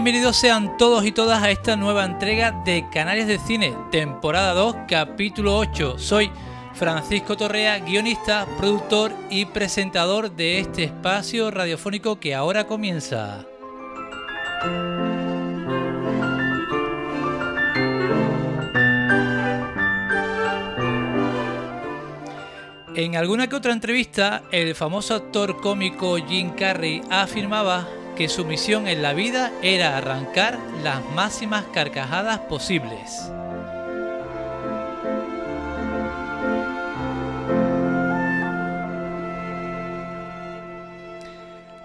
Bienvenidos sean todos y todas a esta nueva entrega de Canarias de Cine, temporada 2, capítulo 8. Soy Francisco Torrea, guionista, productor y presentador de este espacio radiofónico que ahora comienza. En alguna que otra entrevista, el famoso actor cómico Jim Carrey afirmaba que su misión en la vida era arrancar las máximas carcajadas posibles.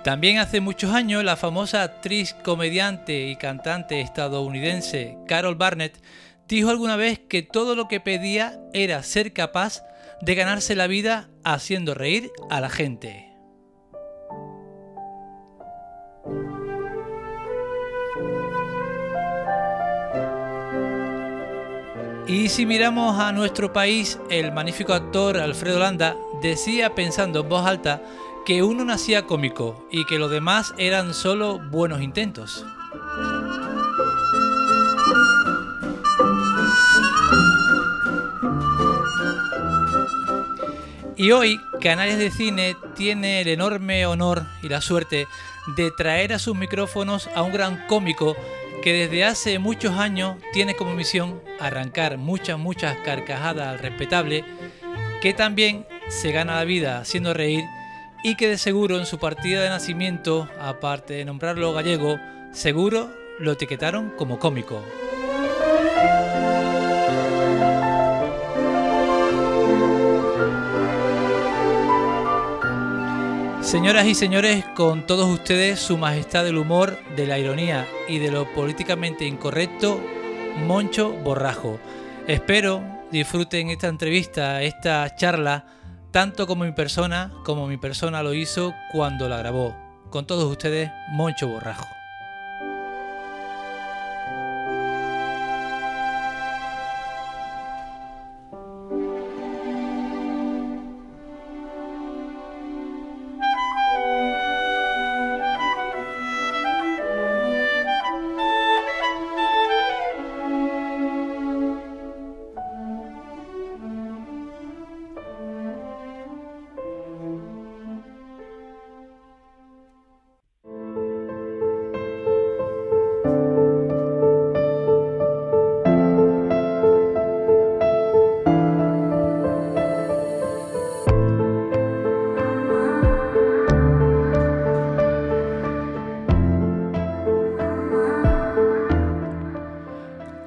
También hace muchos años la famosa actriz, comediante y cantante estadounidense Carol Barnett dijo alguna vez que todo lo que pedía era ser capaz de ganarse la vida haciendo reír a la gente. Y si miramos a nuestro país, el magnífico actor Alfredo Landa decía pensando en voz alta que uno nacía cómico y que los demás eran solo buenos intentos. Y hoy Canales de Cine tiene el enorme honor y la suerte de traer a sus micrófonos a un gran cómico que desde hace muchos años tiene como misión arrancar muchas, muchas carcajadas al respetable, que también se gana la vida haciendo reír y que de seguro en su partida de nacimiento, aparte de nombrarlo gallego, seguro lo etiquetaron como cómico. Señoras y señores, con todos ustedes, Su Majestad del Humor, de la Ironía y de lo políticamente incorrecto, Moncho Borrajo. Espero disfruten esta entrevista, esta charla, tanto como mi persona, como mi persona lo hizo cuando la grabó. Con todos ustedes, Moncho Borrajo.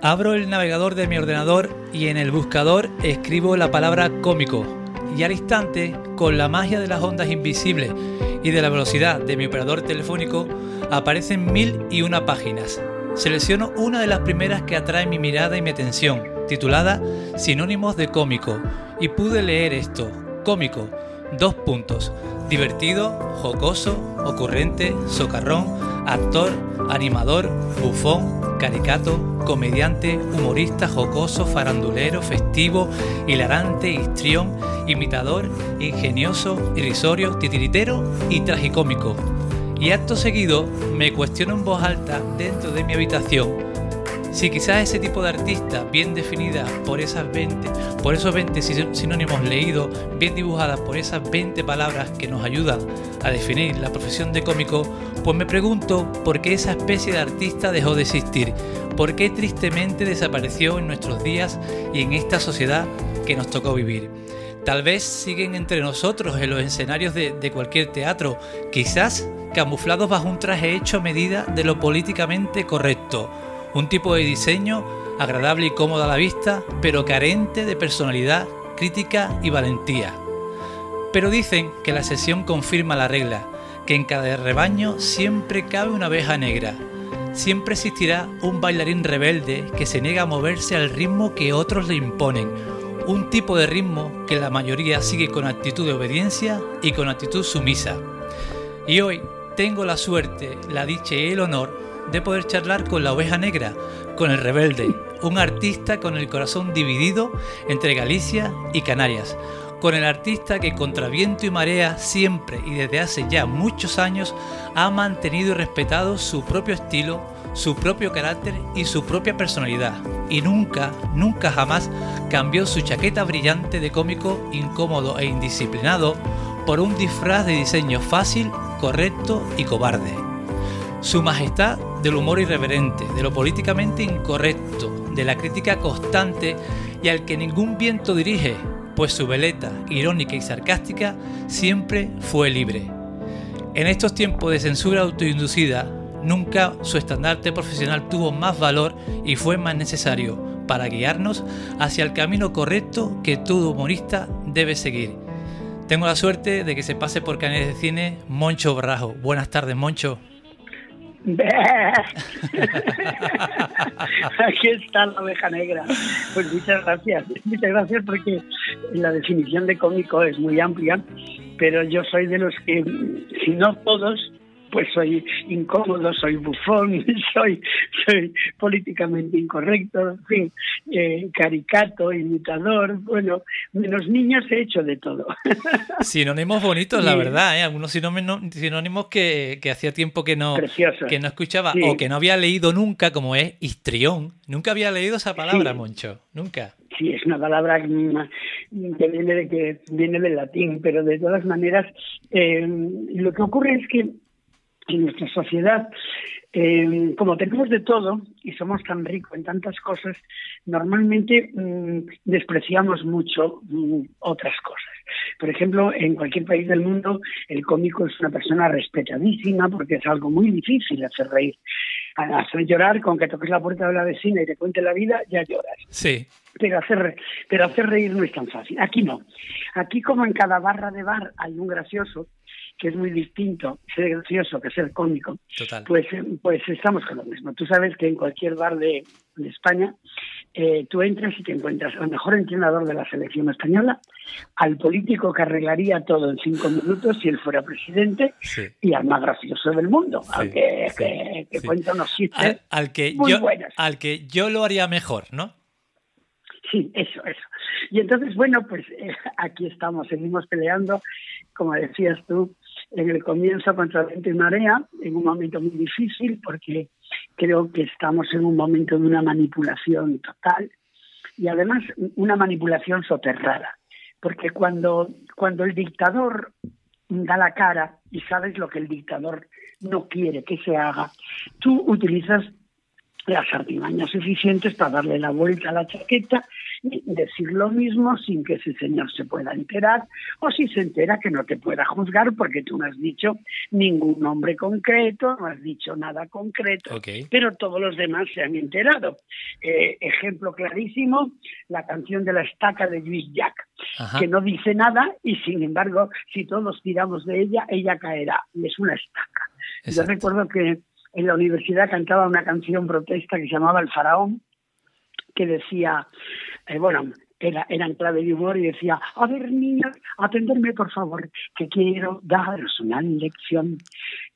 Abro el navegador de mi ordenador y en el buscador escribo la palabra cómico y al instante, con la magia de las ondas invisibles y de la velocidad de mi operador telefónico, aparecen mil y una páginas. Selecciono una de las primeras que atrae mi mirada y mi atención, titulada Sinónimos de cómico, y pude leer esto, cómico, Dos puntos. Divertido, jocoso, ocurrente, socarrón, actor, animador, bufón, caricato, comediante, humorista, jocoso, farandulero, festivo, hilarante, histrión, imitador, ingenioso, irrisorio, titiritero y tragicómico. Y acto seguido me cuestiono en voz alta dentro de mi habitación si quizás ese tipo de artista bien definida por esas 20, por esos 20 sinónimos leídos, bien dibujadas por esas 20 palabras que nos ayudan a definir la profesión de cómico, pues me pregunto por qué esa especie de artista dejó de existir, por qué tristemente desapareció en nuestros días y en esta sociedad que nos tocó vivir. Tal vez siguen entre nosotros en los escenarios de cualquier teatro, quizás camuflados bajo un traje hecho a medida de lo políticamente correcto un tipo de diseño agradable y cómodo a la vista, pero carente de personalidad, crítica y valentía. Pero dicen que la sesión confirma la regla, que en cada rebaño siempre cabe una abeja negra. Siempre existirá un bailarín rebelde que se niega a moverse al ritmo que otros le imponen, un tipo de ritmo que la mayoría sigue con actitud de obediencia y con actitud sumisa. Y hoy tengo la suerte, la dicha y el honor de poder charlar con la oveja negra, con el rebelde, un artista con el corazón dividido entre Galicia y Canarias, con el artista que contra viento y marea siempre y desde hace ya muchos años ha mantenido y respetado su propio estilo, su propio carácter y su propia personalidad, y nunca, nunca jamás cambió su chaqueta brillante de cómico incómodo e indisciplinado por un disfraz de diseño fácil, correcto y cobarde. Su majestad del humor irreverente, de lo políticamente incorrecto, de la crítica constante y al que ningún viento dirige, pues su veleta, irónica y sarcástica, siempre fue libre. En estos tiempos de censura autoinducida, nunca su estandarte profesional tuvo más valor y fue más necesario para guiarnos hacia el camino correcto que todo humorista debe seguir. Tengo la suerte de que se pase por Canales de Cine Moncho Barrajo. Buenas tardes, Moncho. Aquí está la oveja negra. Pues muchas gracias. Muchas gracias porque la definición de cómico es muy amplia, pero yo soy de los que, si no todos, pues soy incómodo, soy bufón, soy, soy políticamente incorrecto, en fin, eh, caricato, imitador, bueno, menos niños he hecho de todo. Sinónimos bonitos, la verdad, ¿eh? algunos sinónimos que, que hacía tiempo que no, que no escuchaba o que no había leído nunca, como es histrión. Nunca había leído esa palabra, Moncho, nunca. Sí, es una palabra que viene, de, que viene del latín, pero de todas maneras, eh, lo que ocurre es que en nuestra sociedad, eh, como tenemos de todo y somos tan ricos en tantas cosas, normalmente mm, despreciamos mucho mm, otras cosas. Por ejemplo, en cualquier país del mundo, el cómico es una persona respetadísima porque es algo muy difícil hacer reír. Hacer llorar, con que toques la puerta de la vecina y te cuente la vida, ya lloras. Sí. Pero hacer, pero hacer reír no es tan fácil. Aquí no. Aquí, como en cada barra de bar hay un gracioso, que es muy distinto ser gracioso que ser cómico, pues eh, pues estamos con lo mismo. Tú sabes que en cualquier bar de, España eh, tú entras y te encuentras al mejor entrenador de la selección española, al político que arreglaría todo en cinco minutos si él fuera presidente y al más gracioso del mundo, al que, cuenta unos chistes al, que yo, Al que yo lo haría mejor, ¿no? Sí, eso, eso. Y entonces, bueno, pues eh, aquí estamos, seguimos peleando, como decías tú, en el comienzo contra viento y marea, en un momento muy difícil porque creo que estamos en un momento de una manipulación total y además una manipulación soterrada, porque cuando, cuando el dictador da la cara y sabes lo que el dictador no quiere que se haga, tú utilizas las artimañas suficientes para darle la vuelta a la chaqueta y decir lo mismo sin que ese señor se pueda enterar o si se entera que no te pueda juzgar porque tú no has dicho ningún nombre concreto, no has dicho nada concreto, pero todos los demás se han enterado. Eh, ejemplo clarísimo, la canción de la estaca de Luis Jack, que no dice nada y sin embargo si todos tiramos de ella, ella caerá. Y es una estaca. Yo recuerdo que en la universidad cantaba una canción protesta que se llamaba El Faraón, que decía, eh, bueno, era, era en clave de humor y decía, a ver niños, atenderme por favor, que quiero daros una lección,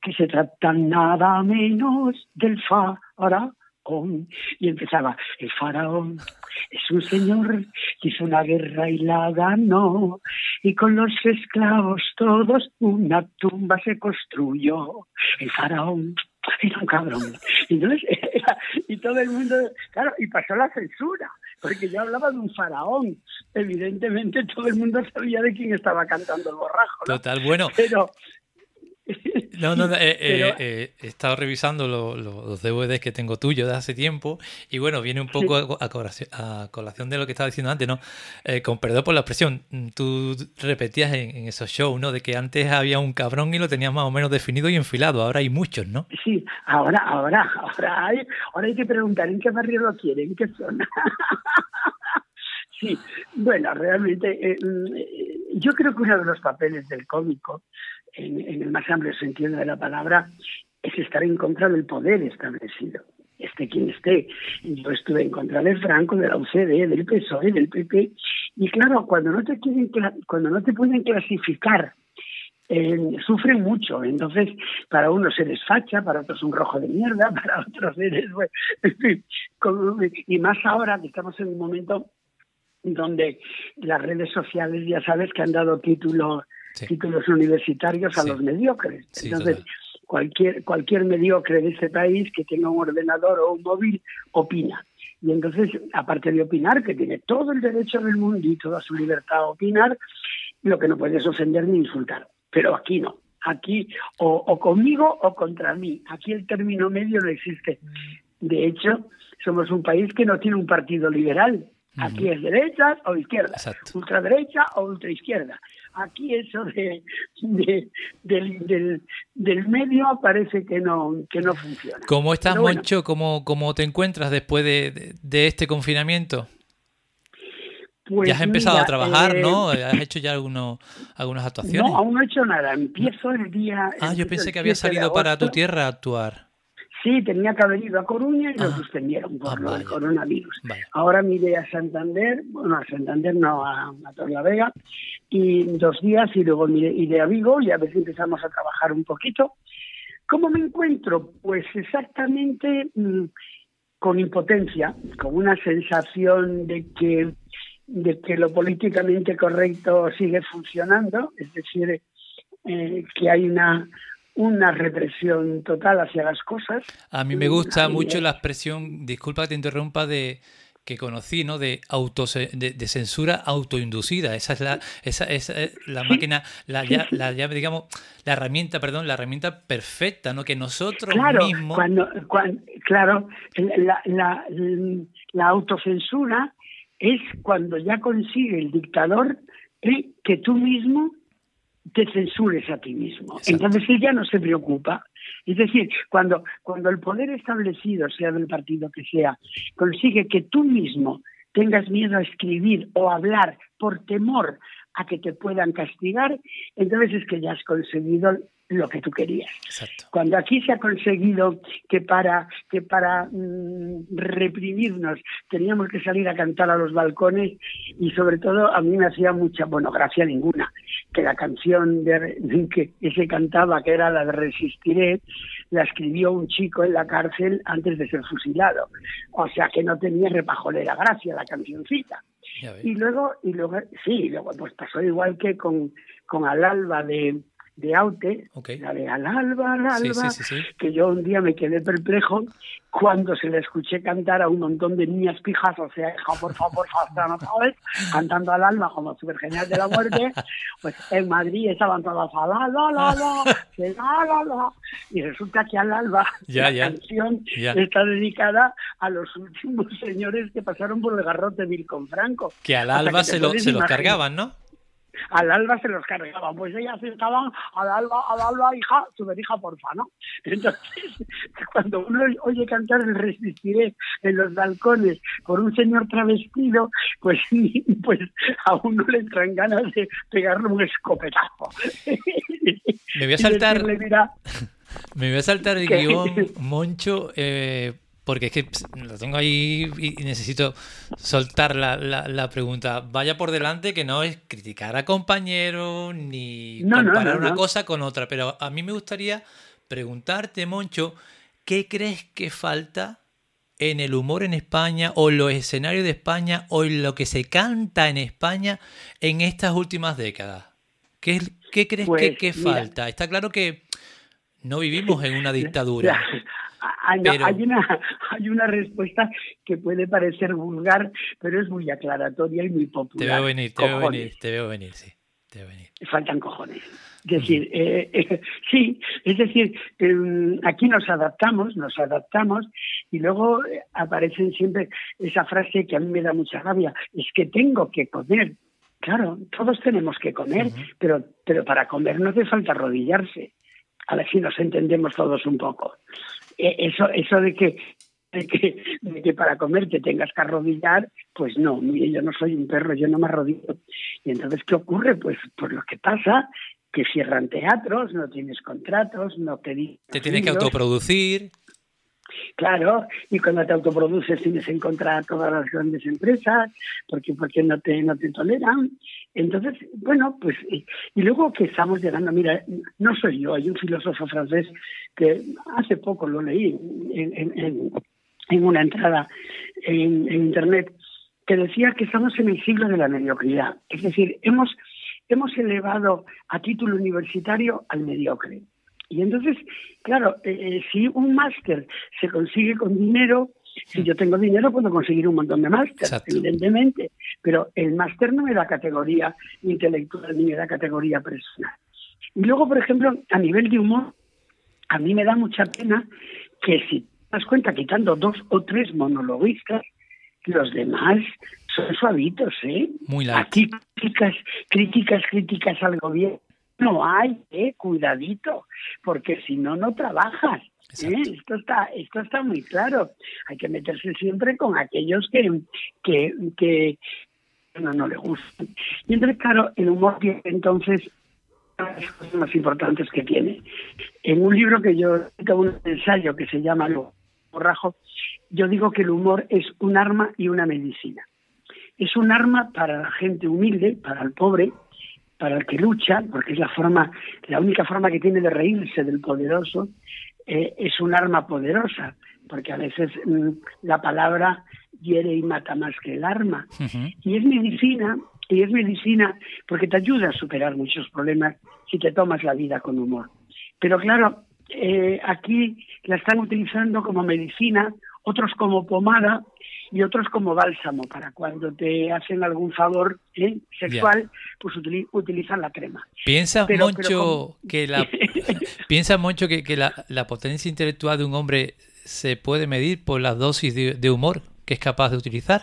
que se trata nada menos del faraón. Y empezaba, el faraón es un señor que hizo una guerra y la ganó, y con los esclavos todos una tumba se construyó. El faraón era un cabrón. Y, y todo el mundo, claro, y pasó la censura, porque yo hablaba de un faraón. Evidentemente todo el mundo sabía de quién estaba cantando el borrajo. Total, bueno. Pero, no, no, eh, eh, eh, he estado revisando los DVDs que tengo tuyos de hace tiempo y bueno, viene un poco a, colación, de lo que estaba diciendo antes, ¿no? con perdón por la expresión, tú repetías en, esos shows, ¿no? De que antes había un cabrón y lo tenías más o menos definido y enfilado, ahora hay muchos, ¿no? Sí, ahora, ahora, ahora hay, ahora hay que preguntar en qué barrio lo quieren, en qué zona. sí, bueno, realmente mm, yo creo que uno de los papeles del cómico en, el más amplio sentido de la palabra, es estar en contra del poder establecido, esté quien esté. Yo estuve en contra de Franco, de la UCD, del PSOE, del PP, y claro, cuando no te quieren, cuando no te pueden clasificar eh, sufren mucho. Entonces, para unos eres facha, para otros un rojo de mierda, para otros eres. Bueno, y más ahora que estamos en un momento donde las redes sociales ya sabes que han dado títulos títulos universitarios a los mediocres. Entonces, cualquier, cualquier mediocre de ese país que tenga un ordenador o un móvil opina. Y entonces, aparte de opinar, que tiene todo el derecho del mundo y toda su libertad a opinar, lo que no puedes ofender ni insultar. Pero aquí no. Aquí o, conmigo o contra mí. Aquí el término medio no existe. De hecho, somos un país que no tiene un partido liberal. Aquí es derecha o izquierda, ultraderecha o ultraizquierda aquí eso de, del, del, medio parece que no, que no funciona. ¿Cómo estás, Moncho? ¿Cómo, ¿Cómo, te encuentras después de, de este confinamiento? Pues ya has empezado a trabajar, ¿no? Eh, ¿Has hecho ya algunos, algunas actuaciones? No, aún no he hecho nada. Empiezo el día... Ah, yo pensé que había salido para tu tierra a actuar. Sí, tenía que haber ido a Coruña y lo ah. suspendieron por ah, del coronavirus. Ahora me iré a Santander, bueno, a Santander no, a, a Torlavega, y dos días y luego iré a Vigo y a ver si empezamos a trabajar un poquito. ¿Cómo me encuentro? Pues exactamente mm, con impotencia, con una sensación de que, de que lo políticamente correcto sigue funcionando, es decir, eh, que hay una una represión total hacia las cosas. A mí me gusta mucho la expresión, disculpa que te interrumpa, de que conocí, ¿no? De, auto, de, censura autoinducida. Esa es la, esa, es la máquina, la, la, digamos, la herramienta, perdón, la herramienta perfecta, ¿no? Que nosotros mismos... Cuando, claro, la, la, la autocensura es cuando ya consigue el dictador eh, que tú mismo te censures a ti mismo. Entonces él ya no se preocupa. Es decir, cuando, cuando el poder establecido, sea del partido que sea, consigue que tú mismo tengas miedo a escribir o hablar por temor a que te puedan castigar, entonces es que ya has conseguido lo que tú querías. Cuando aquí se ha conseguido que para que para mm, reprimirnos teníamos que salir a cantar a los balcones y sobre todo a mí me hacía mucha, bueno, gracia ninguna, que la canción de, que, se cantaba, que era la de Resistiré, la escribió un chico en la cárcel antes de ser fusilado. O sea que no tenía repajolera gracia la cancioncita. Y luego, y luego, sí, luego pues pasó igual que con, con Al Alba de, de Aute, la de Al Alba, Al Alba, que yo un día me quedé perplejo cuando se le escuché cantar a un montón de niñas pijas, o sea, hija, por favor, no sabes, cantando al alma como súper genial de la muerte, pues en Madrid estaban todas a la, la, la, la, la, la, y resulta que al alba la canción está dedicada a los últimos señores que pasaron por el garrote Vil con Franco. Que al alba se, lo, se los cargaban, ¿no? Al alba se los cargaban, pues ellas estaban al alba, al alba, hija, su hija porfa, ¿no? Entonces, cuando uno oye cantar el resistiré en los balcones por un señor travestido, pues, pues a uno le entran ganas de pegarle un escopetazo. Me voy a saltar. me voy a saltar el guion, Moncho, eh, porque es que lo tengo ahí y necesito soltar la, la, pregunta. Vaya por delante que no es criticar a compañeros ni comparar una cosa con otra, pero a mí me gustaría preguntarte, Moncho, ¿qué crees que falta en el humor en España o en los escenarios de España o en lo que se canta en España en estas últimas décadas? ¿Qué, qué crees que, pues, falta? Está claro que no vivimos en una dictadura. Hay, una, hay una respuesta que puede parecer vulgar, pero es muy aclaratoria y muy popular. Te veo venir, te veo venir, te veo venir, sí. Te veo venir. Faltan cojones. Es decir, eh, eh, sí, es decir, em, aquí nos adaptamos, nos adaptamos y luego eh, aparecen siempre esa frase que a mí me da mucha rabia, es que tengo que comer. Claro, todos tenemos que comer, pero, pero para comer no hace falta arrodillarse. A ver si nos entendemos todos un poco. Eso, eso de que de que, de que, para comer te tengas que arrodillar, pues no, yo no soy un perro, yo no me arrodillo. Y entonces, ¿qué ocurre? Pues, pues lo que pasa que cierran teatros, no tienes contratos, no te Te tienes que autoproducir. Claro, y cuando te autoproduces tienes que encontrar a todas las grandes empresas, porque porque no te no te toleran. Entonces, bueno, pues y, luego que estamos llegando, mira, no soy yo, hay un filósofo francés que hace poco lo leí en, en, en una entrada en, en internet que decía que estamos en el siglo de la mediocridad. Es decir, hemos hemos elevado a título universitario al mediocre. Y entonces, claro, eh, eh, si un máster se consigue con dinero, si yo tengo dinero puedo conseguir un montón de máster, evidentemente, pero el máster no me da categoría intelectual ni me da categoría personal. Y luego, por ejemplo, a nivel de humor, a mí me da mucha pena que si te das cuenta, quitando dos o tres monologuistas, los demás son suavitos, ¿eh? Muy Aquí críticas, críticas, críticas al gobierno no hay, ¿eh? Cuidadito, porque si no, no trabajas. ¿eh? Esto está, esto está muy claro. Hay que meterse siempre con aquellos que, que, que no, no le gustan. Y entonces, claro, el humor tiene entonces las cosas más importantes que tiene. En un libro que yo tengo un ensayo que se llama Lo Borrajo, yo digo que el humor es un arma y una medicina. Es un arma para la gente humilde, para el pobre, para el que lucha, porque es la forma, la única forma que tiene de reírse del poderoso, eh, es un arma poderosa, porque a veces mm, la palabra hiere y mata más que el arma. Y es medicina, y es medicina porque te ayuda a superar muchos problemas si te tomas la vida con humor. Pero claro, eh, aquí la están utilizando como medicina otros como pomada y otros como bálsamo para cuando te hacen algún favor ¿eh? sexual, pues utilizan la crema. ¿Piensa Moncho que la piensa Moncho que, que la, la, potencia intelectual de un hombre se puede medir por las dosis de, humor que es capaz de utilizar?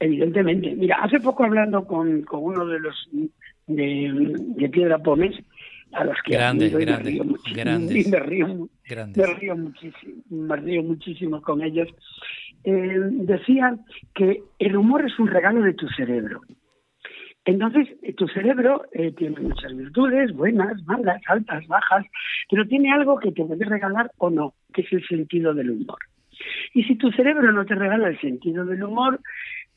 Evidentemente. Mira, hace poco hablando con, con uno de los de, de Piedra Pómez, a los que grandes, grandes, grandes, me río, Me río muchísimo, me río muchísimo con ellos. Eh, decían que el humor es un regalo de tu cerebro. Entonces, tu cerebro eh, tiene muchas virtudes, buenas, malas, altas, bajas, pero tiene algo que te puede regalar o no, que es el sentido del humor. Y si tu cerebro no te regala el sentido del humor,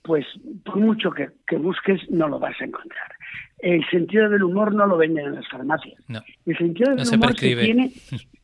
pues por mucho que, busques no lo vas a encontrar. El sentido del humor no lo venden en las farmacias. El sentido del humor se, tiene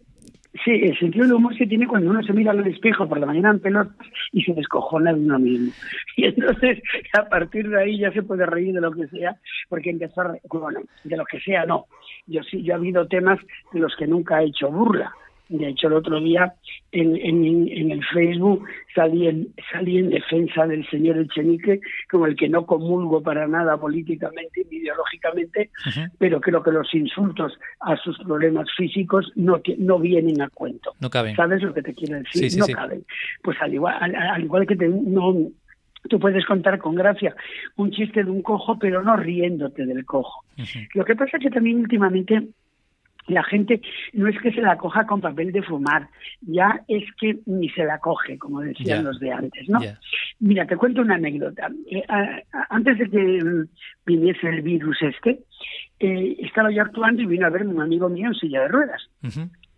Sí, el sentido del humor se tiene cuando uno se mira al espejo por la mañana en pelotas y se descojona de uno mismo. Y entonces, a partir de ahí ya se puede reír de lo que sea, porque empezar, bueno, de lo que sea no. Yo sí, yo he habido temas de los que nunca he hecho burla. De hecho, el otro día en, en, el Facebook salí en, salí en defensa del señor Echenique, como el que no comulgo para nada políticamente ni ideológicamente, pero creo que los insultos a sus problemas físicos no, no vienen a cuento. No caben. ¿Sabes lo que te quiero decir? no caben. Pues al igual, al, igual que te, no, tú puedes contar con gracia un chiste de un cojo, pero no riéndote del cojo. Lo que pasa es que también últimamente la gente no es que se la coja con papel de fumar, ya es que ni se la coge, como decían los de antes, ¿no? Mira, te cuento una anécdota. Eh, antes de que mm, viniese el virus este, eh, estaba yo actuando y vino a verme un amigo mío en silla de ruedas.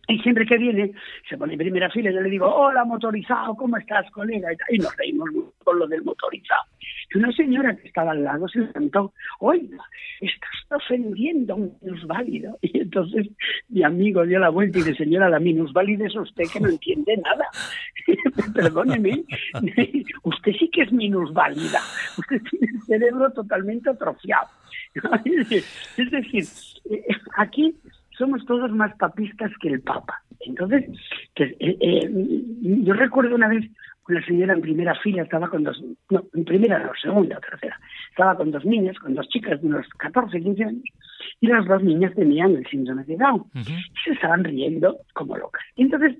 Y siempre que viene, se pone en primera fila y yo le digo, hola motorizado, ¿cómo estás, colega? Y nos reímos con lo del motorizado. Y una señora que estaba al lado se levantó, oiga, estás ofendiendo a un minusválido. Y entonces mi amigo dio la vuelta y dice, señora, la minusválida es usted que no entiende nada. Perdóneme, usted sí que es minusválida. Usted tiene el cerebro totalmente atrofiado. es decir, eh, aquí somos todos más papistas que el Papa. Entonces, eh, eh, yo recuerdo una vez una señora en primera fila estaba con dos, no, en primera no, segunda o tercera, estaba con dos niñas, con dos chicas de unos 14, 15 años, y las dos niñas tenían el síndrome de Down. y se estaban riendo como locas. Y entonces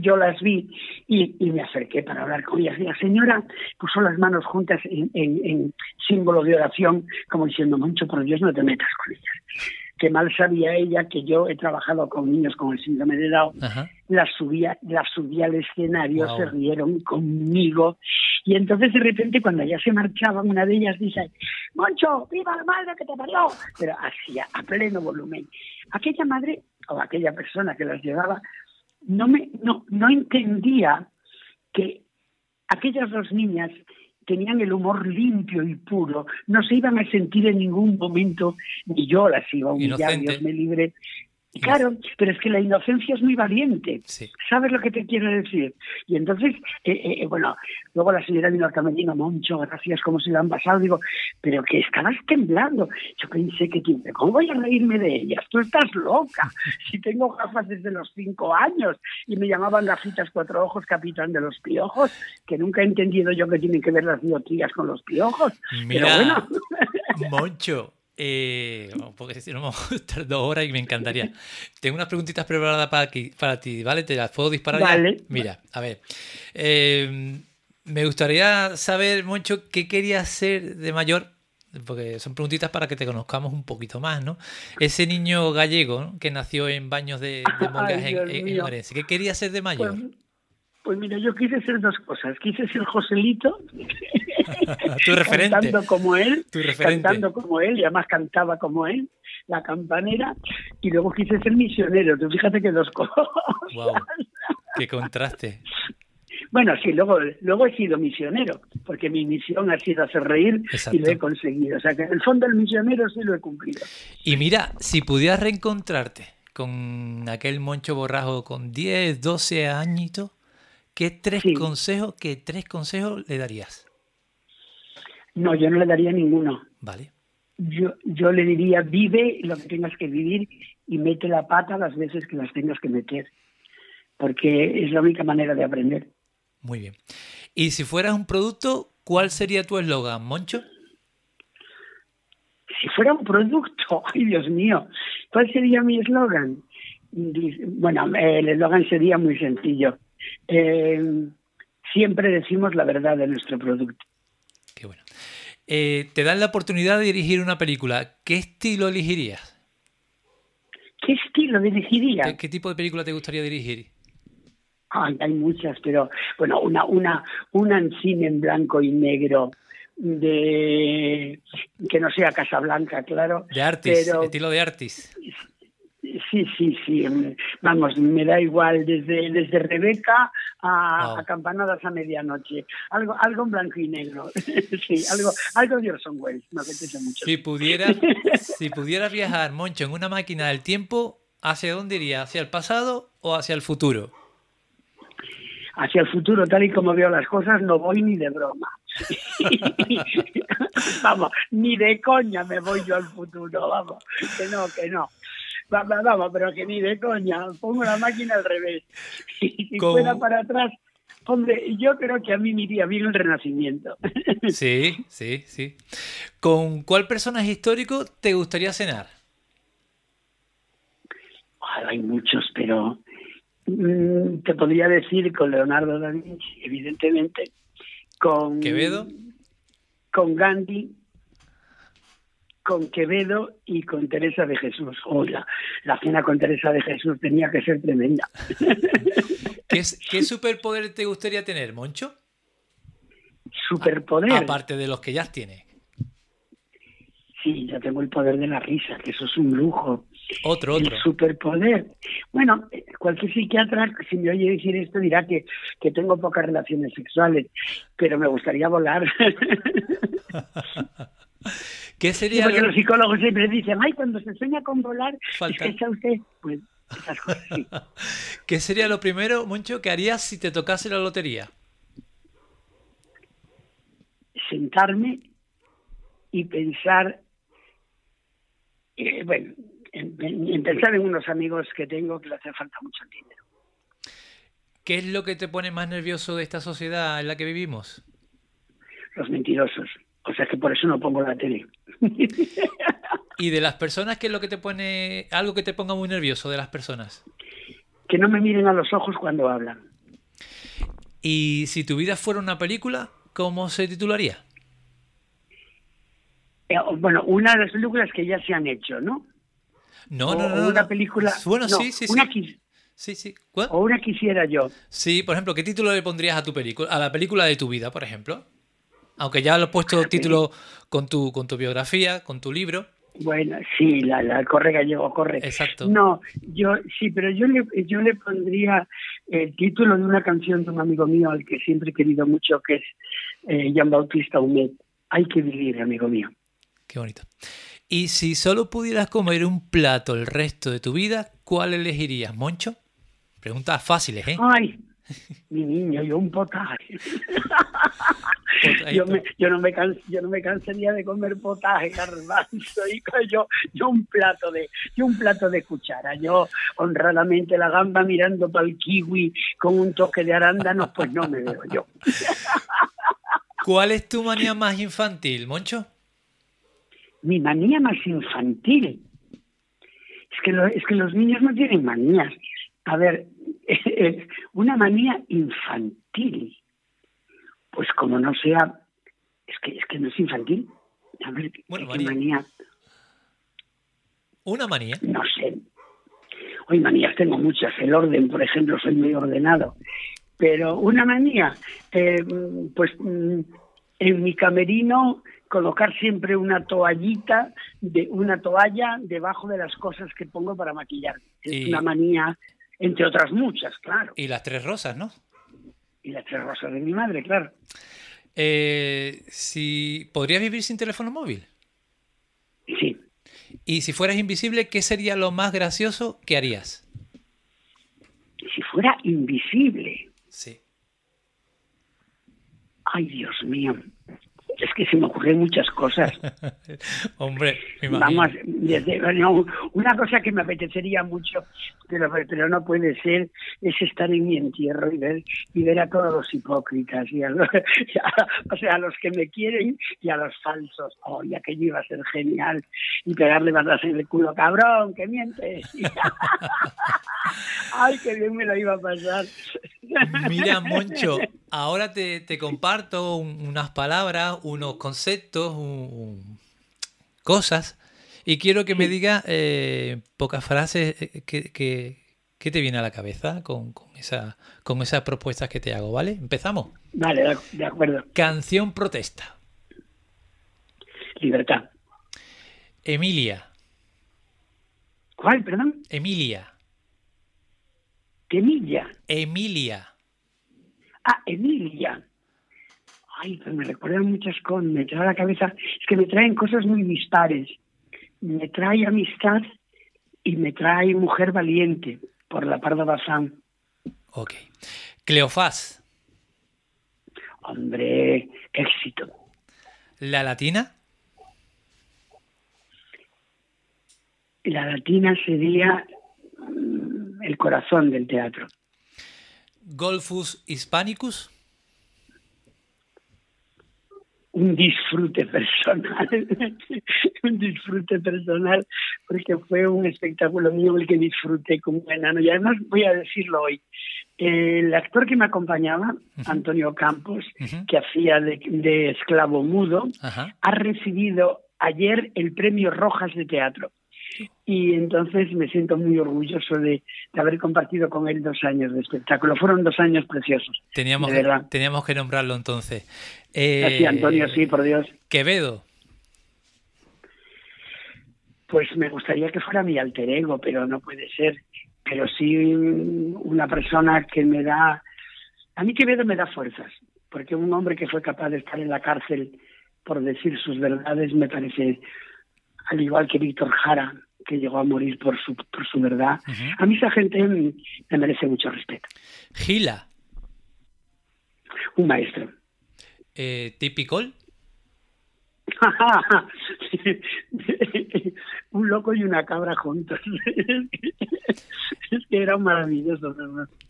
yo las vi y, me acerqué para hablar con ellas. Y la señora puso las manos juntas en, en símbolo de oración, como diciendo, Moncho, por Dios, no te metas con ellas que mal sabía ella que yo he trabajado con niños con el síndrome de Down, las subía, las subía al escenario, se rieron conmigo, y entonces de repente cuando ya se marchaban, una de ellas dice, Moncho, viva la madre que te parió, pero hacía a pleno volumen. Aquella madre o aquella persona que las llevaba no me, no, no entendía que aquellas dos niñas tenían el humor limpio y puro, no se iban a sentir en ningún momento, ni yo las iba a humillar, Dios me libre, Claro, pero es que la inocencia es muy valiente. ¿Sabes lo que te quiero decir? Y entonces, eh, eh, eh, bueno, luego la señora vino también, Medina, Moncho, gracias, como se le han pasado. Digo, pero que estabas temblando. Yo pensé que, ¿cómo voy a reírme de ellas? Tú estás loca. Si tengo gafas desde los cinco años y me llamaban gafitas cuatro ojos, capitán de los piojos, que nunca he entendido yo que tienen que ver las diotrías con los piojos. Mira, pero bueno. Moncho, eh, porque si no vamos a estar dos horas y me encantaría. Tengo unas preguntitas preparadas para, aquí, para ti, ¿vale? ¿Te las puedo disparar vale. Mira, a ver. Eh, me gustaría saber, Moncho, qué querías ser de mayor, porque son preguntitas para que te conozcamos un poquito más, ¿no? Ese niño gallego que nació en baños de, de en, en, ¿Qué quería ser de mayor? Pues, pues mira, yo quise ser dos cosas. Quise ser Joselito, tu referente. cantando como él, cantando como él, y además cantaba como él, la campanera, y luego quise ser misionero. Tú fíjate que dos cosas. Wow. Qué contraste. Bueno, sí, luego, luego he sido misionero, porque mi misión ha sido hacer reír y lo he conseguido. O sea que en el fondo el misionero sí lo he cumplido. Y mira, si pudieras reencontrarte con aquel Moncho Borrajo con 10, 12 añitos, ¿Qué tres consejos, qué tres consejos le darías? No, yo no le daría ninguno. Vale. Yo, yo le diría, vive lo que tengas que vivir y mete la pata las veces que las tengas que meter, porque es la única manera de aprender. Muy bien. Y si fueras un producto, ¿cuál sería tu eslogan, Moncho? Si fuera un producto, ay Dios mío, ¿cuál sería mi eslogan? Bueno, el eslogan sería muy sencillo eh, siempre decimos la verdad de nuestro producto. Qué bueno. Eh, te dan la oportunidad de dirigir una película. ¿Qué estilo elegirías? ¿Qué estilo dirigiría? ¿Qué, tipo de película te gustaría dirigir? hay muchas, pero bueno, una, una, una en cine en blanco y negro de que no sea Casablanca, claro. De Artis, estilo de Artis. Sí, sí, sí. Vamos, me da igual desde, desde Rebeca a, campanadas a medianoche. Algo, algo en blanco y negro. sí, algo, algo de Orson Welles. Me apetece mucho. Si pudieras, si pudieras viajar, Moncho, en una máquina del tiempo, ¿hacia dónde iría? ¿Hacia el pasado o hacia el futuro? Hacia el futuro, tal y como veo las cosas, no voy ni de broma. vamos, ni de coña me voy yo al futuro, vamos, que no, que no. Vamos, pero que ni de coña, pongo la máquina al revés. Si fuera para atrás, hombre, yo creo que a mí me iría bien el renacimiento. Sí, sí, sí. ¿Con cuál personaje histórico te gustaría cenar? hay muchos, pero mm, te podría decir con Leonardo da Vinci, evidentemente, con Quevedo, con Gandhi, con Quevedo y con Teresa de Jesús. Hola, la cena con Teresa de Jesús tenía que ser tremenda. ¿Qué, ¿Qué, superpoder te gustaría tener, Moncho? Superpoder. aparte de los que ya tienes. Sí, ya tengo el poder de la risa, que eso es un lujo. Otro, otro. El superpoder. Bueno, cualquier psiquiatra, si me oye decir esto, dirá que, que tengo pocas relaciones sexuales, pero me gustaría volar. ¿Qué sería porque lo- los psicólogos siempre dicen, ay, cuando se sueña con volar, Falta. es que está usted. Pues esas cosas sí. ¿Qué sería lo primero, Moncho, que harías si te tocase la lotería? sentarme y pensar, eh, bueno, en, en- en pensar en unos amigos que tengo que le hace falta mucho dinero. ¿Qué es lo que te pone más nervioso de esta sociedad en la que vivimos? Los mentirosos. O sea que por eso no pongo la tele. Y de las personas, ¿qué es lo que te pone, algo que te ponga muy nervioso de las personas? que no me miren a los ojos cuando hablan. Y si tu vida fuera una película, ¿cómo se titularía? Eh, bueno, una de las películas que ya se han hecho, ¿no? No, o, no, no. una no. película. Bueno, no, sí, sí, una sí. quis- Sí, sí. ¿Cuál? o una quisiera yo. Sí, por ejemplo, ¿qué título le pondrías a tu película, a la película de tu vida, por ejemplo? Aunque ya lo he puesto título con tu, con tu biografía, con tu libro. Bueno, sí, la, la corre gallego, corre. Exacto. No, yo sí, pero yo le, yo le pondría el título de una canción de un amigo mío al que siempre he querido mucho, que es eh, Jean Bautista Humet. Hay que vivir, amigo mío. Qué bonito. Y si solo pudieras comer un plato el resto de tu vida, ¿cuál elegirías, Moncho? Preguntas fáciles, ¿eh? Ay, mi niño, yo un potaje. Potadito. yo, me- yo no me can- yo no me cansaría de comer potaje, garbanzo, y yo, yo un plato de, yo un plato de cuchara, yo honradamente la gamba mirando para el kiwi con un toque de arándanos, pues no me veo yo. ¿Cuál es tu manía más infantil, Moncho? Mi manía más infantil. Es que, lo- es que los niños no tienen manías. A ver, una manía infantil. Pues como no sea, es que, es que no es infantil. A ver, Bueno, ¿qué manía. Una manía. No sé. Hoy manías tengo muchas. El orden, por ejemplo, soy muy ordenado. Pero una manía, eh, pues mm, en mi camerino colocar siempre una toallita, de una toalla debajo de las cosas que pongo para maquillar. Es Y- una manía, entre otras muchas, claro. Y las tres rosas, ¿no? Y las tres rosas de mi madre, claro. Eh, si podrías vivir sin teléfono móvil. Sí. Y si fueras invisible, ¿qué sería lo más gracioso que harías? Si fuera invisible, Sí. ay Dios mío, es que se me ocurren muchas cosas. Hombre, me. Vamos, desde, no, una cosa que me apetecería mucho, pero, pero no puede ser, es estar en mi entierro y ver, y ver a todos los hipócritas, y a los, y a- o sea, a los que me quieren y a los falsos. ¡Ay, aquello iba a ser genial! Y pegarle barras en el culo, cabrón, que mientes. ¡Ay, qué bien me lo iba a pasar! Mira, Moncho, ahora te, te comparto un- unas palabras, unos conceptos, un- cosas, y quiero que me digas eh, pocas frases eh, que, que- que te viene a la cabeza con, con, esa, con esas propuestas que te hago, ¿vale? Empezamos. Vale, de, acuerdo. Canción protesta. Libertad. Emilia. ¿Cuál, perdón? Emilia. Temilla. Emilia. Ah, Emilia. Ay, pues me recuerdan muchas cosas, me trae a la cabeza, es que me traen cosas muy dispares. Me trae amistad y me trae mujer valiente por la Parda Bazán. Ok. Cleofás. Hombre, éxito. La latina. La latina sería mm, el corazón del teatro. Golfus Hispanicus. Un disfrute personal, un disfrute personal, porque fue un espectáculo mío el que disfruté como un enano. Y además voy a decirlo hoy, el actor que me acompañaba, Antonio Campos, que hacía de, de esclavo mudo, ha recibido ayer el premio Rojas de Teatro. Y entonces me siento muy orgulloso de, de haber compartido con él dos años de espectáculo. Fueron dos años preciosos. Teníamos, que, teníamos que nombrarlo entonces. Eh, Así, Antonio, sí, por Dios. Quevedo. Pues me gustaría que fuera mi alter ego, pero no puede ser. Pero sí una persona que me da... A mí Quevedo me da fuerzas, porque un hombre que fue capaz de estar en la cárcel por decir sus verdades me parece, al igual que Víctor Jara, que llegó a morir por su, por su verdad. A mí esa gente me merece mucho respeto. Gila. Un maestro. Eh, ¿Típico? un loco y una cabra juntos. es que era maravilloso,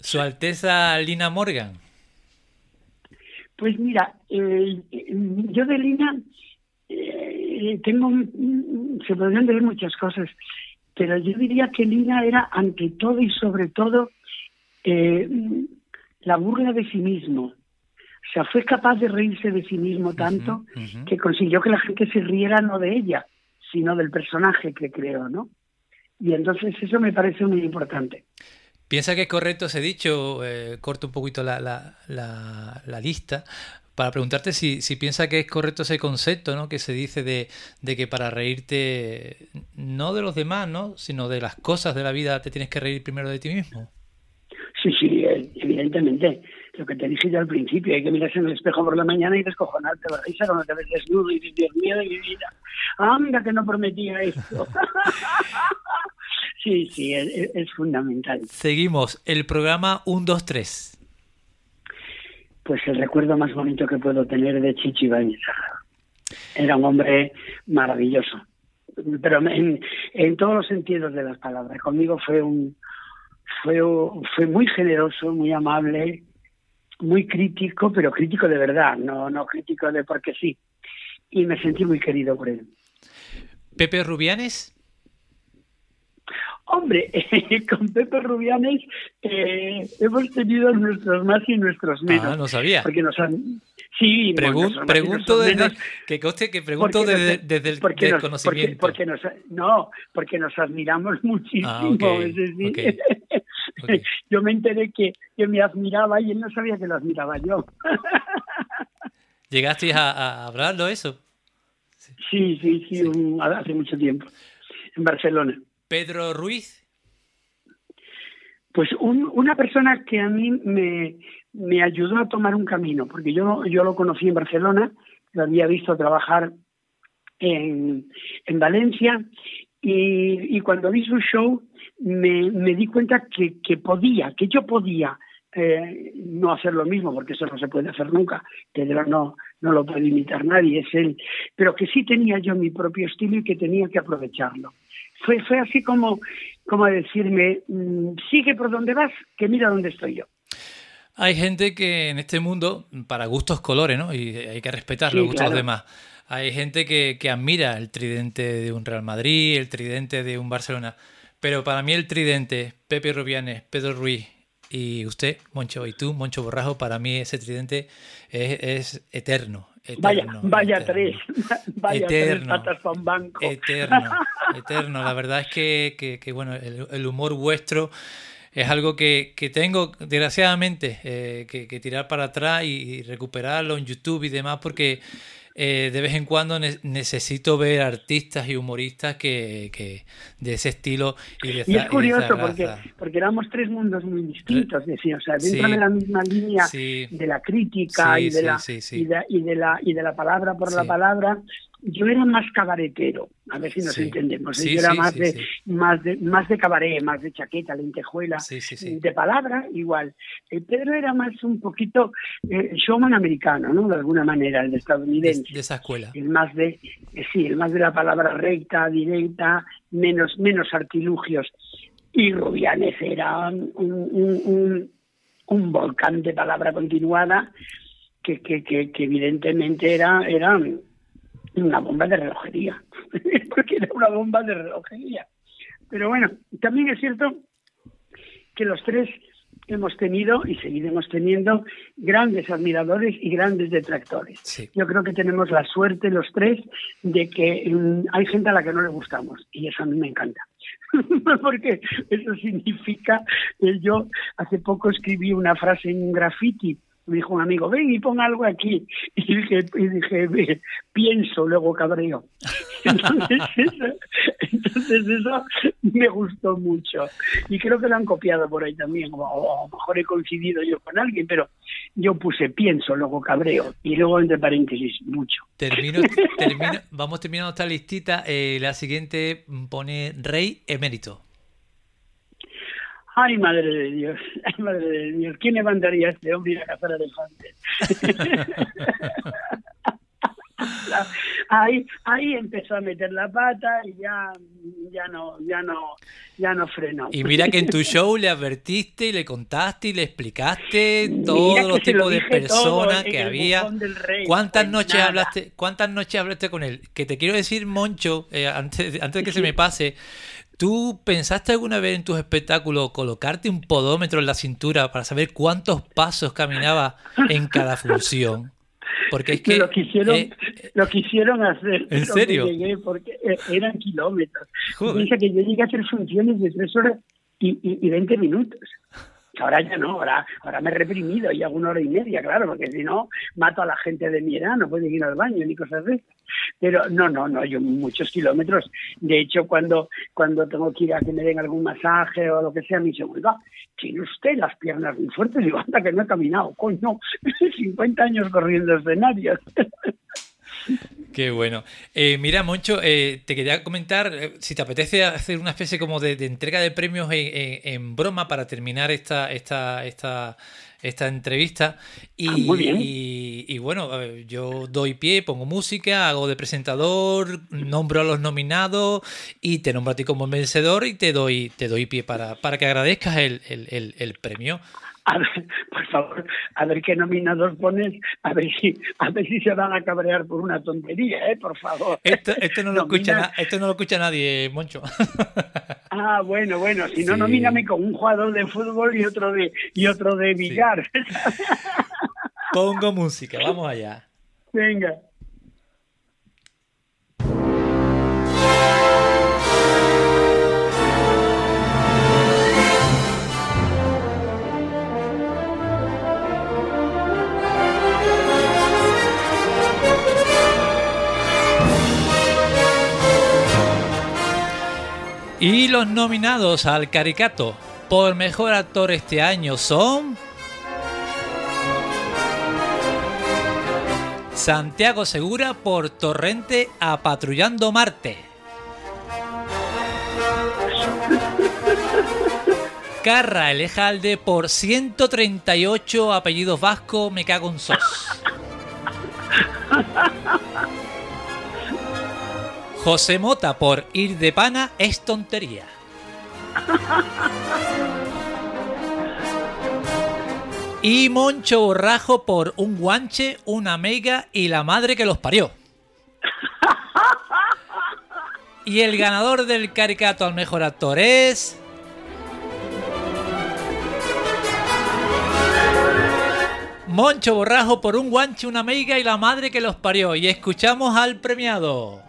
Su Alteza Lina Morgan. Pues mira, eh, yo de Lina eh, tengo, se podrían decir muchas cosas, pero yo diría que Lina era ante todo y sobre todo eh, la burla de sí mismo. O sea, fue capaz de reírse de sí mismo tanto que consiguió que la gente se riera no de ella, sino del personaje que creó, ¿no? Y entonces eso me parece muy importante. ¿Piensa que es correcto ese dicho? Eh, corto un poquito la, la, la, lista para preguntarte si, si piensa que es correcto ese concepto ¿no? que se dice de, de, que para reírte no de los demás, ¿no? sino de las cosas de la vida te tienes que reír primero de ti mismo. Sí, sí, evidentemente lo que te dije yo al principio, hay que mirarse en el espejo por la mañana y descojonarte la risa cuando te ves desnudo y dices, Dios mío de mi vida, anda que no prometía esto. sí, sí, es, fundamental. Seguimos, el programa 1, 2, 3. Pues el recuerdo más bonito que puedo tener de Chichi Bañez. Era un hombre maravilloso, pero en, en todos los sentidos de las palabras. Conmigo fue un, fue, fue muy generoso, muy amable, muy crítico, pero crítico de verdad, no, no crítico de porque sí. Y me sentí muy querido por él. ¿Pepe Rubianes? Hombre, con Pepe Rubianes eh, hemos tenido nuestros más y nuestros menos. Ah, no sabía. Porque nos han... Sí, pregunto desde que coste que pregunto desde, desde, el desconocimiento. Porque, nos, no, porque nos admiramos muchísimo. Ah, es decir, yo me enteré que, que, me admiraba y él no sabía que lo admiraba yo. ¿Llegasteis a, hablarlo eso? Sí, sí, sí, hace mucho tiempo, en Barcelona. ¿Pedro Ruiz? Pues una persona que a mí me, me ayudó a tomar un camino, porque yo, yo lo conocí en Barcelona, lo había visto trabajar en, en Valencia y, y, cuando vi su show me, me di cuenta que, que, podía, que yo podía eh, no hacer lo mismo, porque eso no se puede hacer nunca, Pedro no, no lo puede imitar nadie, es él, pero que sí tenía yo mi propio estilo y que tenía que aprovecharlo. Fue, fue así como, como decirme, mm, sigue por donde vas, que mira dónde estoy yo. Hay gente que en este mundo, para gustos colores, ¿no? Y hay que respetar los gustos de los demás. Hay gente que, que admira el tridente de un Real Madrid, el tridente de un Barcelona. Pero para mí el tridente, Pepe Rubianes, Pedro Ruiz y usted, Moncho, y tú, Moncho Borrajo, para mí ese tridente es, eterno. vaya, vaya tres, vaya eterno, tres patas banco. Eterno, eterno. La verdad es que, que, bueno, el, humor vuestro es algo que, que tengo, desgraciadamente, eh, que, tirar para atrás y, recuperarlo en YouTube y demás, porque eh, de vez en cuando necesito ver artistas y humoristas que, que de ese estilo y de Y es curioso porque, porque éramos tres mundos muy distintos, decía, o sea, dentro de la misma línea de la crítica y, de la, y, de, y, de la, y de la palabra por la palabra, yo era más cabaretero, a ver si nos entendemos. ¿eh? yo era más, de, más de más de cabaret, más de chaqueta, lentejuela, de palabra igual. El Pedro era más un poquito eh, showman americano, ¿no? De alguna manera, el estadounidense. De, esa escuela. El más de, eh, sí, el más de la palabra recta, directa, menos menos artilugios. Y Rubianes era un, un, un, volcán de palabra continuada que, que, que, que evidentemente era, era una bomba de relojería, porque era una bomba de relojería. Pero bueno, también es cierto que los tres hemos tenido y seguiremos teniendo grandes admiradores y grandes detractores. Yo creo que tenemos la suerte los tres de que mm, hay gente a la que no le gustamos y eso a mí me encanta. Porque eso significa que yo hace poco escribí una frase en un graffiti me dijo un amigo, ven y pon algo aquí. Y dije, y dije pienso, luego cabreo. Entonces, Entonces eso me gustó mucho. Y creo que lo han copiado por ahí también, o, a lo mejor he coincidido yo con alguien, pero yo puse pienso, luego cabreo, y luego entre paréntesis, mucho. Termino, termino vamos terminando esta listita. Eh, la siguiente pone rey emérito. Ay, madre de Dios, ay, madre de Dios, ¿quién levantaría a este hombre a cazar elefantes? ahí, ahí empezó a meter la pata y ya, ya no, ya no, ya no frenó. Y mira que en tu show le advertiste y le contaste y le explicaste todos los tipos de personas que había. ¿Cuántas noches hablaste? ¿Cuántas noches hablaste con él? Que te quiero decir, Moncho, eh, antes, antes de que se me pase. ¿Tú pensaste alguna vez en tus espectáculos colocarte un podómetro en la cintura para saber cuántos pasos caminaba en cada función? Porque es que lo quisieron, eh, lo quisieron hacer. ¿En serio? porque eh, eran kilómetros. Dice que yo llegué a hacer funciones de tres horas y, y, y 20 minutos. Ahora ya no, ahora, ahora me he reprimido y hago una hora y media, claro, porque si no, mato a la gente de mi edad, no puede ir al baño ni cosas de esas. Pero no, no, no, yo muchos kilómetros. De hecho, cuando, cuando tengo que ir a que me den algún masaje o lo que sea, me dice, oiga, tiene usted las piernas muy fuertes. Y digo, anda, que no he caminado, coño, 50 años corriendo escenarios. Qué bueno. Eh, mira, Moncho, eh, te quería comentar eh, si te apetece hacer una especie como de, entrega de premios en, broma para terminar esta, esta, esta, esta entrevista. Y, ah, y, bueno, yo doy pie, pongo música, hago de presentador, nombro a los nominados y te nombro a ti como vencedor y te doy, te doy pie para, para que agradezcas el, el, el premio a ver, por favor, a ver qué nominados pones, a ver si, a ver si se van a cabrear por una tontería, ¿eh? Por favor. Esto, no, lo escucha, esto no lo escucha nadie, Moncho. Ah, bueno, bueno, si no, nomíname con un jugador de fútbol y otro de, y otro de billar. Pongo música, vamos allá. Venga. Y los nominados al Caricato por mejor actor este año son. Santiago Segura por Torrente a Patrullando Marte. Carra Elejalde por 138 apellidos vasco Me cago en sos. José Mota por ir de pana es tontería. Y Moncho Borrajo por un guanche, una mega y la madre que los parió. Y el ganador del caricato al mejor actor es. Moncho Borrajo por un guanche, una mega y la madre que los parió. Y escuchamos al premiado.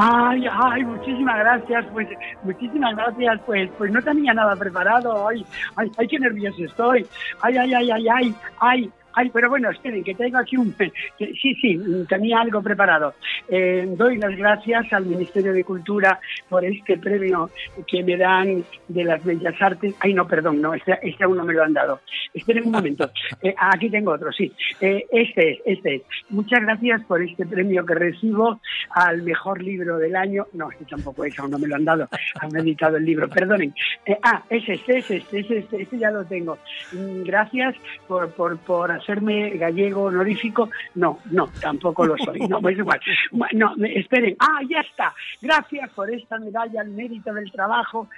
Ay, ay, muchísimas gracias, pues, muchísimas gracias, pues, pues no tenía nada preparado, ay, ay, ay, qué nervioso estoy, ay, ay, ay, ay, ay, ay, Ay, pero bueno, esperen, que tengo aquí un... Sí, sí, tenía algo preparado. Eh, doy las gracias al Ministerio de Cultura por este premio que me dan de las Bellas Artes. Ay, no, perdón, no, este, este aún no me lo han dado. Esperen un momento. Eh, aquí tengo otro, sí. Eh, este es, este es. Muchas gracias por este premio que recibo al mejor libro del año. No, este tampoco es, aún no me lo han dado. Han editado el libro, perdonen. ah, es este, es este, es este, este ya lo tengo. Mm, gracias por, por, por hacer serme gallego honorífico, no, no, tampoco lo soy, no, pues igual. No, esperen, ah, ya está, gracias por esta medalla al mérito del trabajo,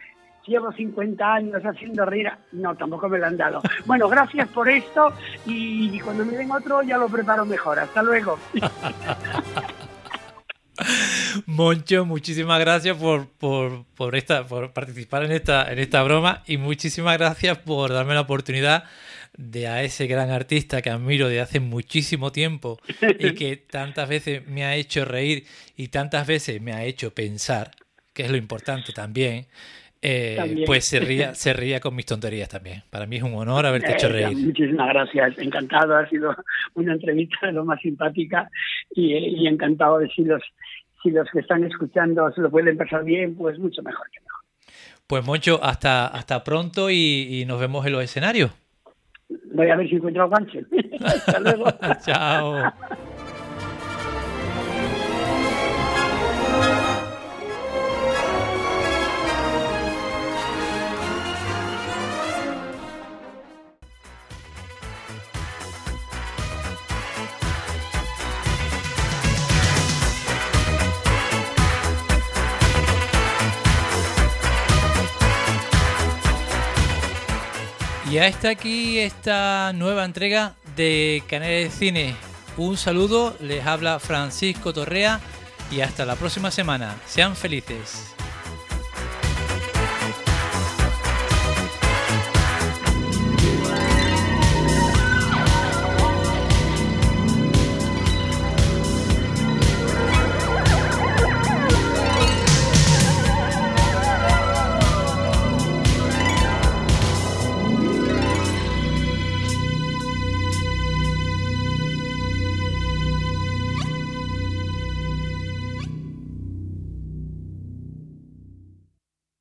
llevo 50 años haciendo reír, no, tampoco me lo han dado. Bueno, gracias por esto y cuando me den otro ya lo preparo mejor, hasta luego. Moncho, muchísimas gracias por, por, por, esta, por participar en esta, en esta broma y muchísimas gracias por darme la oportunidad de a ese gran artista que admiro de hace muchísimo tiempo y que tantas veces me ha hecho reír y tantas veces me ha hecho pensar, que es lo importante también, eh, pues se ría, se ría con mis tonterías también. Para mí es un honor haberte hecho reír. Muchísimas gracias, encantado, ha sido una entrevista de lo más simpática y, y encantado de si los si los que están escuchando se lo pueden pasar bien, pues mucho mejor que no. Pues Moncho, hasta, hasta pronto y, nos vemos en los escenarios. Voy a ver si encuentro el gancho. hasta luego. Chao. Ya está aquí esta nueva entrega de Canales de Cine. Un saludo, les habla Francisco Torrea y hasta la próxima semana. Sean felices.